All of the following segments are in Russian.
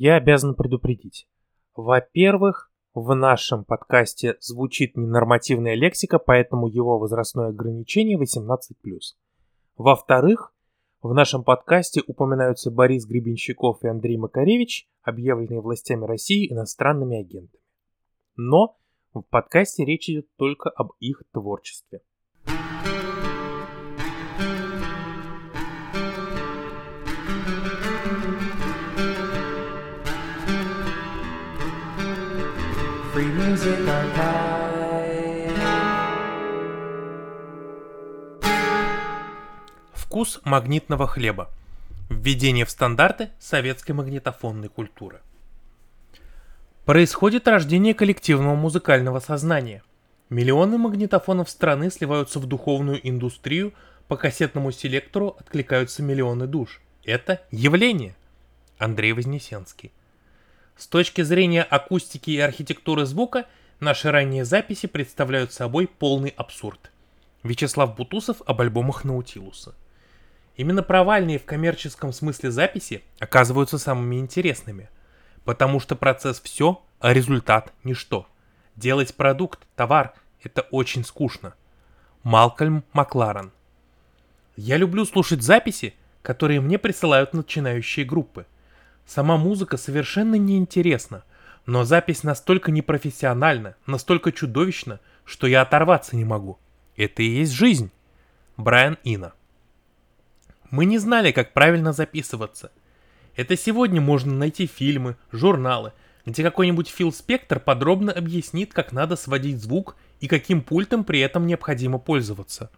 я обязан предупредить. Во-первых, в нашем подкасте звучит ненормативная лексика, поэтому его возрастное ограничение 18+. Во-вторых, в нашем подкасте упоминаются Борис Гребенщиков и Андрей Макаревич, объявленные властями России иностранными агентами. Но в подкасте речь идет только об их творчестве. Магнитного хлеба. Введение в стандарты советской магнитофонной культуры. Происходит рождение коллективного музыкального сознания. Миллионы магнитофонов страны сливаются в духовную индустрию, по кассетному селектору откликаются миллионы душ. Это явление. Андрей Вознесенский. С точки зрения акустики и архитектуры звука, наши ранние записи представляют собой полный абсурд. Вячеслав Бутусов об альбомах Наутилуса. Именно провальные в коммерческом смысле записи оказываются самыми интересными, потому что процесс все, а результат ничто. Делать продукт, товар – это очень скучно. Малкольм Макларен. Я люблю слушать записи, которые мне присылают начинающие группы – Сама музыка совершенно неинтересна, но запись настолько непрофессиональна, настолько чудовищна, что я оторваться не могу. Это и есть жизнь. Брайан Ина. Мы не знали, как правильно записываться. Это сегодня можно найти фильмы, журналы, где какой-нибудь Фил Спектр подробно объяснит, как надо сводить звук и каким пультом при этом необходимо пользоваться.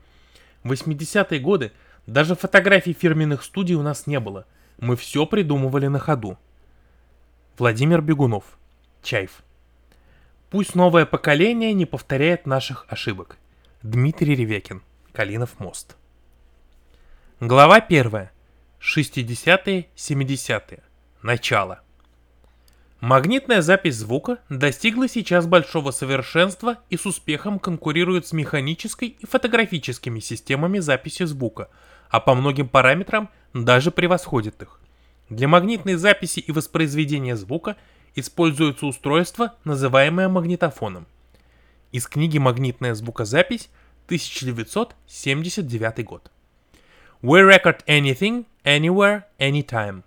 В 80-е годы даже фотографий фирменных студий у нас не было – мы все придумывали на ходу. Владимир Бегунов. Чайф. Пусть новое поколение не повторяет наших ошибок. Дмитрий Ревекин. Калинов мост. Глава 1. 60-е, 70-е. Начало. Магнитная запись звука достигла сейчас большого совершенства и с успехом конкурирует с механической и фотографическими системами записи звука, а по многим параметрам – даже превосходит их. Для магнитной записи и воспроизведения звука используется устройство, называемое магнитофоном. Из книги «Магнитная звукозапись» 1979 год. We record anything, anywhere, anytime.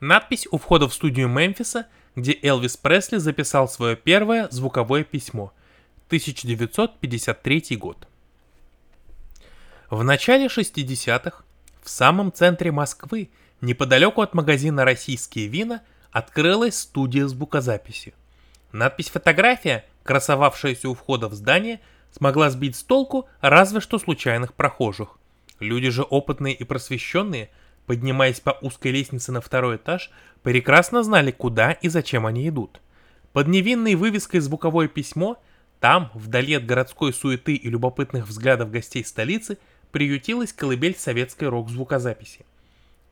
Надпись у входа в студию Мемфиса, где Элвис Пресли записал свое первое звуковое письмо. 1953 год. В начале 60-х в самом центре Москвы, неподалеку от магазина «Российские вина», открылась студия звукозаписи. Надпись «Фотография», красовавшаяся у входа в здание, смогла сбить с толку разве что случайных прохожих. Люди же опытные и просвещенные, поднимаясь по узкой лестнице на второй этаж, прекрасно знали, куда и зачем они идут. Под невинной вывеской «Звуковое письмо» там, вдали от городской суеты и любопытных взглядов гостей столицы – приютилась колыбель советской рок-звукозаписи.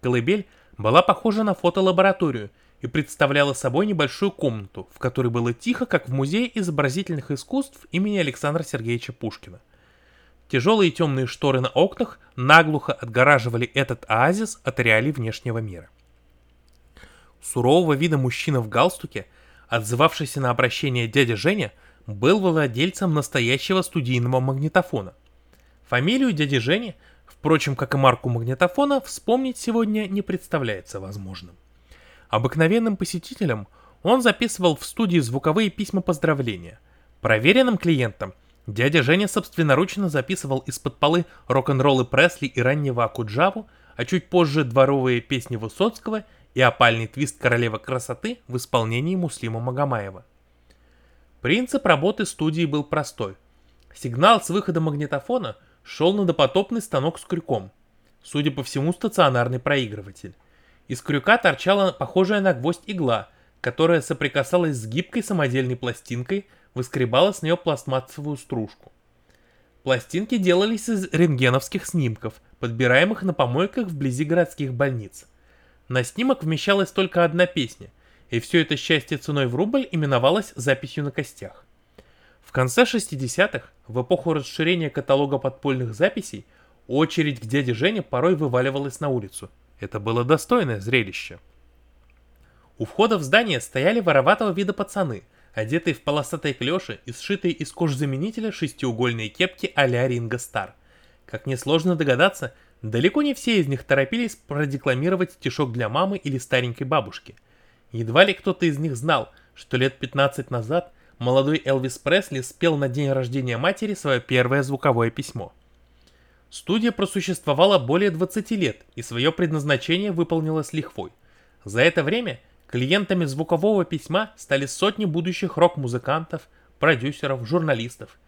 Колыбель была похожа на фотолабораторию и представляла собой небольшую комнату, в которой было тихо, как в музее изобразительных искусств имени Александра Сергеевича Пушкина. Тяжелые темные шторы на окнах наглухо отгораживали этот оазис от реалий внешнего мира. Сурового вида мужчина в галстуке, отзывавшийся на обращение дядя Женя, был владельцем настоящего студийного магнитофона – Фамилию дяди Жени, впрочем, как и марку магнитофона, вспомнить сегодня не представляется возможным. Обыкновенным посетителям он записывал в студии звуковые письма поздравления. Проверенным клиентам дядя Женя собственноручно записывал из-под полы рок-н-роллы Пресли и раннего Акуджаву, а чуть позже дворовые песни Высоцкого и опальный твист королевы красоты в исполнении Муслима Магомаева. Принцип работы студии был простой. Сигнал с выхода магнитофона – шел на допотопный станок с крюком. Судя по всему, стационарный проигрыватель. Из крюка торчала похожая на гвоздь игла, которая соприкасалась с гибкой самодельной пластинкой, выскребала с нее пластмассовую стружку. Пластинки делались из рентгеновских снимков, подбираемых на помойках вблизи городских больниц. На снимок вмещалась только одна песня, и все это счастье ценой в рубль именовалось записью на костях. В конце 60-х, в эпоху расширения каталога подпольных записей, очередь к дяде Жене порой вываливалась на улицу. Это было достойное зрелище. У входа в здание стояли вороватого вида пацаны, одетые в полосатые клеши и сшитые из кожзаменителя шестиугольные кепки а-ля Ринго Стар. Как несложно догадаться, далеко не все из них торопились продекламировать стишок для мамы или старенькой бабушки. Едва ли кто-то из них знал, что лет 15 назад молодой Элвис Пресли спел на день рождения матери свое первое звуковое письмо. Студия просуществовала более 20 лет и свое предназначение выполнила с лихвой. За это время клиентами звукового письма стали сотни будущих рок-музыкантов, продюсеров, журналистов.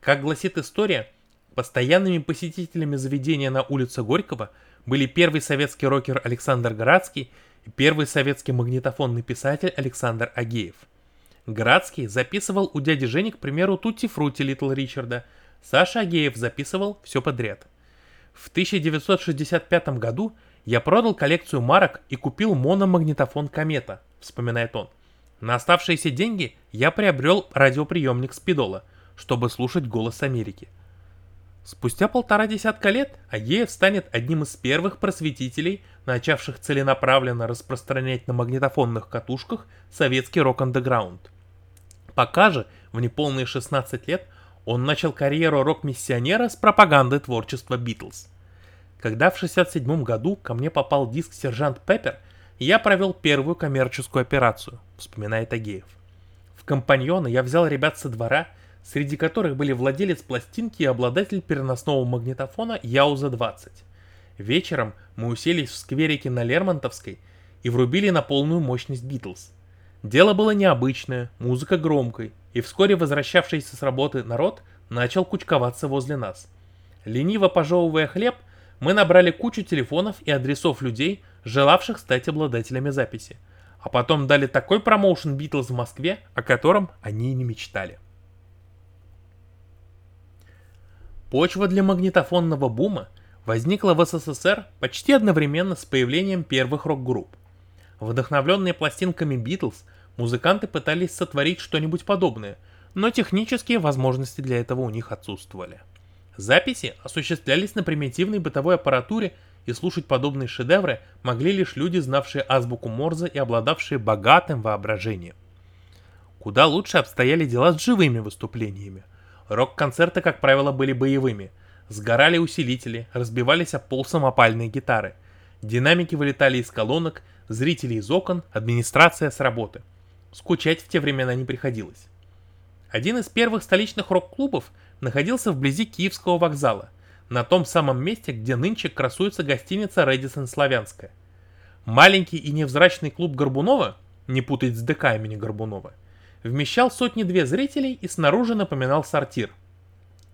Как гласит история, постоянными посетителями заведения на улице Горького были первый советский рокер Александр Градский и первый советский магнитофонный писатель Александр Агеев. Градский записывал у дяди Жени, к примеру, Тутти Фрути Литл Ричарда – Саша Агеев записывал все подряд. В 1965 году я продал коллекцию марок и купил мономагнитофон Комета, вспоминает он. На оставшиеся деньги я приобрел радиоприемник Спидола, чтобы слушать голос Америки. Спустя полтора десятка лет Агеев станет одним из первых просветителей, начавших целенаправленно распространять на магнитофонных катушках советский рок-андеграунд. Пока же, в неполные 16 лет, он начал карьеру рок-миссионера с пропаганды творчества Битлз. Когда в 67 году ко мне попал диск «Сержант Пеппер», я провел первую коммерческую операцию, вспоминает Агеев. В компаньоны я взял ребят со двора, среди которых были владелец пластинки и обладатель переносного магнитофона Яуза-20. Вечером мы уселись в скверике на Лермонтовской и врубили на полную мощность Битлз. Дело было необычное, музыка громкой, и вскоре возвращавшийся с работы народ начал кучковаться возле нас. Лениво пожевывая хлеб, мы набрали кучу телефонов и адресов людей, желавших стать обладателями записи. А потом дали такой промоушен Битлз в Москве, о котором они и не мечтали. Почва для магнитофонного бума возникла в СССР почти одновременно с появлением первых рок-групп. Вдохновленные пластинками Битлз, музыканты пытались сотворить что-нибудь подобное, но технические возможности для этого у них отсутствовали. Записи осуществлялись на примитивной бытовой аппаратуре, и слушать подобные шедевры могли лишь люди, знавшие азбуку Морзе и обладавшие богатым воображением. Куда лучше обстояли дела с живыми выступлениями. Рок-концерты, как правило, были боевыми. Сгорали усилители, разбивались об пол самопальные гитары. Динамики вылетали из колонок, зрители из окон, администрация с работы. Скучать в те времена не приходилось. Один из первых столичных рок-клубов находился вблизи Киевского вокзала, на том самом месте, где нынче красуется гостиница Редисон Славянская. Маленький и невзрачный клуб Горбунова, не путать с ДК имени Горбунова, вмещал сотни-две зрителей и снаружи напоминал сортир.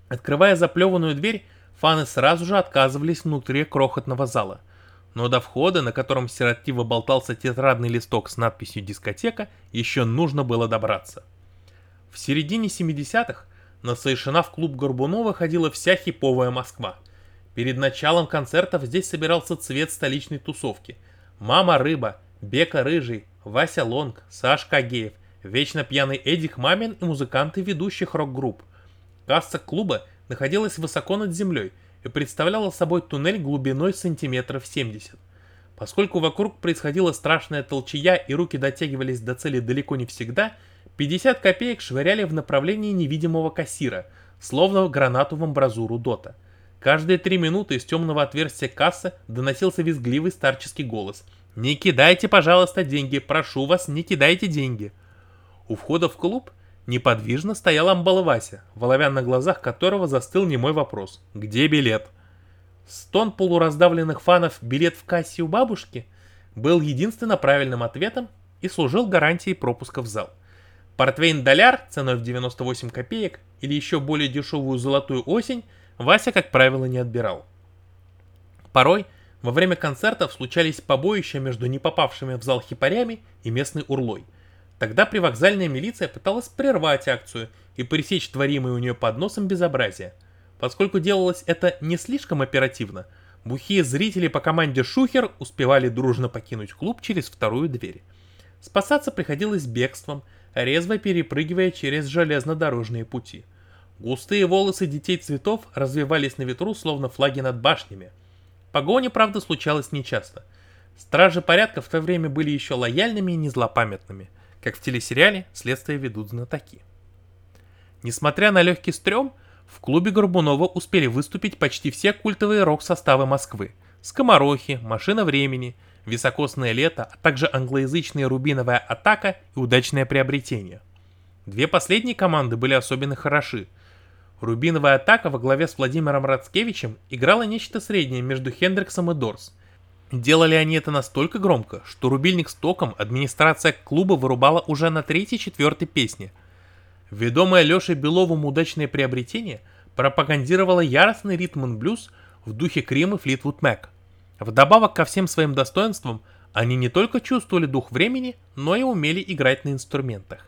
Открывая заплеванную дверь, фаны сразу же отказывались внутри крохотного зала – но до входа, на котором сиротливо болтался тетрадный листок с надписью «Дискотека», еще нужно было добраться. В середине 70-х на Сайшина в клуб Горбунова ходила вся хиповая Москва. Перед началом концертов здесь собирался цвет столичной тусовки. Мама Рыба, Бека Рыжий, Вася Лонг, Сашка Агеев, вечно пьяный Эдик Мамин и музыканты ведущих рок-групп. Касса клуба находилась высоко над землей – и представляла собой туннель глубиной сантиметров 70. Поскольку вокруг происходила страшная толчая и руки дотягивались до цели далеко не всегда, 50 копеек швыряли в направлении невидимого кассира, словно гранату в амбразуру дота. Каждые три минуты из темного отверстия кассы доносился визгливый старческий голос. «Не кидайте, пожалуйста, деньги, прошу вас, не кидайте деньги». У входа в клуб – Неподвижно стоял Амбалвася, в оловянных глазах которого застыл немой вопрос «Где билет?». Стон полураздавленных фанов «Билет в кассе у бабушки» был единственно правильным ответом и служил гарантией пропуска в зал. Портвейн-доляр ценой в 98 копеек или еще более дешевую золотую осень Вася, как правило, не отбирал. Порой во время концертов случались побоища между не попавшими в зал хипарями и местной урлой – Тогда привокзальная милиция пыталась прервать акцию и пресечь творимое у нее под носом безобразие. Поскольку делалось это не слишком оперативно, бухие зрители по команде Шухер успевали дружно покинуть клуб через вторую дверь. Спасаться приходилось бегством, резво перепрыгивая через железнодорожные пути. Густые волосы детей цветов развивались на ветру, словно флаги над башнями. Погоня, правда, случалась нечасто. Стражи порядка в то время были еще лояльными и незлопамятными, как в телесериале «Следствие ведут знатоки». Несмотря на легкий стрём, в клубе Горбунова успели выступить почти все культовые рок-составы Москвы. Скоморохи, Машина времени, Високосное лето, а также англоязычные Рубиновая атака и Удачное приобретение. Две последние команды были особенно хороши. Рубиновая атака во главе с Владимиром Рацкевичем играла нечто среднее между Хендриксом и Дорс. Делали они это настолько громко, что рубильник с током администрация клуба вырубала уже на третьей-четвертой песне – Ведомое Лешей Беловым удачное приобретение пропагандировало яростный ритм блюз в духе Крим Флитвуд Мэк. Вдобавок ко всем своим достоинствам, они не только чувствовали дух времени, но и умели играть на инструментах.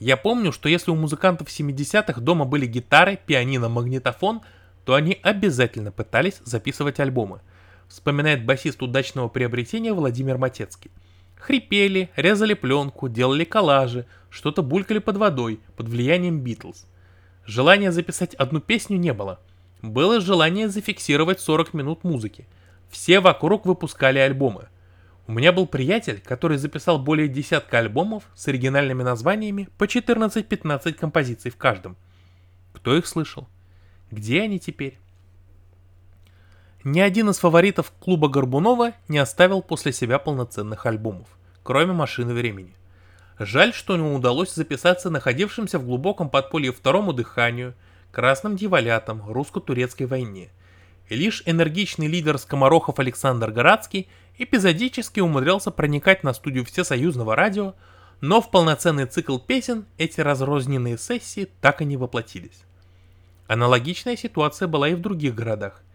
Я помню, что если у музыкантов 70-х дома были гитары, пианино, магнитофон, то они обязательно пытались записывать альбомы, вспоминает басист удачного приобретения Владимир Матецкий. Хрипели, резали пленку, делали коллажи, что-то булькали под водой, под влиянием Битлз. Желания записать одну песню не было. Было желание зафиксировать 40 минут музыки. Все вокруг выпускали альбомы. У меня был приятель, который записал более десятка альбомов с оригинальными названиями по 14-15 композиций в каждом. Кто их слышал? Где они теперь? Ни один из фаворитов клуба Горбунова не оставил после себя полноценных альбомов, кроме «Машины времени». Жаль, что не удалось записаться находившимся в глубоком подполье второму дыханию, красным дьяволятам, русско-турецкой войне. И лишь энергичный лидер скоморохов Александр Горацкий эпизодически умудрялся проникать на студию Всесоюзного радио, но в полноценный цикл песен эти разрозненные сессии так и не воплотились. Аналогичная ситуация была и в других городах –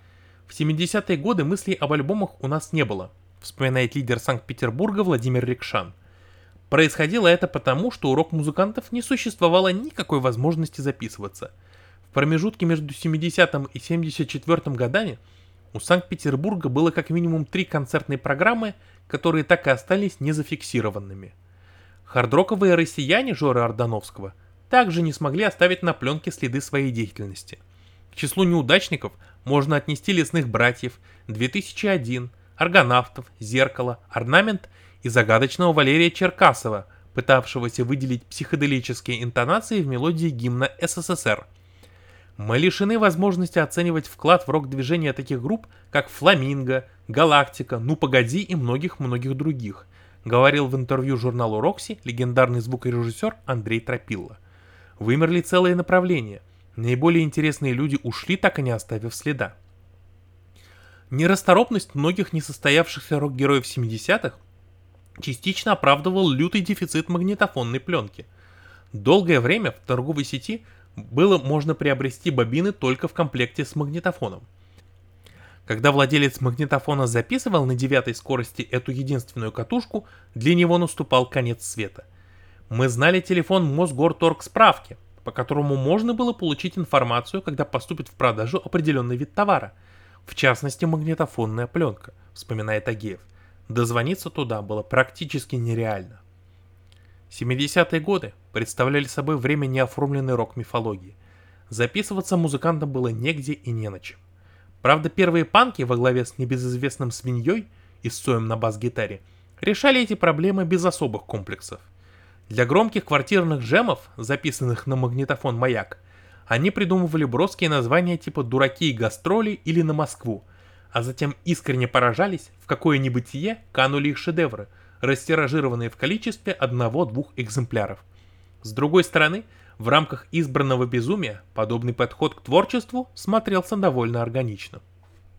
в 70-е годы мыслей об альбомах у нас не было, вспоминает лидер Санкт-Петербурга Владимир Рикшан. Происходило это потому, что у рок-музыкантов не существовало никакой возможности записываться. В промежутке между 70-м и 74-м годами у Санкт-Петербурга было как минимум три концертные программы, которые так и остались незафиксированными. Хардроковые россияне Жоры Ордановского также не смогли оставить на пленке следы своей деятельности. К числу неудачников – можно отнести лесных братьев, 2001, аргонавтов, зеркало, орнамент и загадочного Валерия Черкасова, пытавшегося выделить психоделические интонации в мелодии гимна СССР. Мы лишены возможности оценивать вклад в рок-движение таких групп, как Фламинго, Галактика, Ну Погоди и многих-многих других, говорил в интервью журналу Рокси легендарный звукорежиссер Андрей Тропилла. Вымерли целые направления, Наиболее интересные люди ушли, так и не оставив следа. Нерасторопность многих несостоявшихся рок-героев 70-х частично оправдывал лютый дефицит магнитофонной пленки. Долгое время в торговой сети было можно приобрести бобины только в комплекте с магнитофоном. Когда владелец магнитофона записывал на девятой скорости эту единственную катушку, для него наступал конец света. Мы знали телефон Мосгорторг справки – по которому можно было получить информацию, когда поступит в продажу определенный вид товара, в частности магнитофонная пленка, вспоминает Агеев. Дозвониться туда было практически нереально. 70-е годы представляли собой время неоформленной рок-мифологии. Записываться музыкантам было негде и не на чем. Правда, первые панки во главе с небезызвестным свиньей и соем на бас-гитаре решали эти проблемы без особых комплексов – для громких квартирных джемов, записанных на магнитофон «Маяк», они придумывали броские названия типа «Дураки и гастроли» или «На Москву», а затем искренне поражались, в какое небытие канули их шедевры, растиражированные в количестве одного-двух экземпляров. С другой стороны, в рамках избранного безумия подобный подход к творчеству смотрелся довольно органично.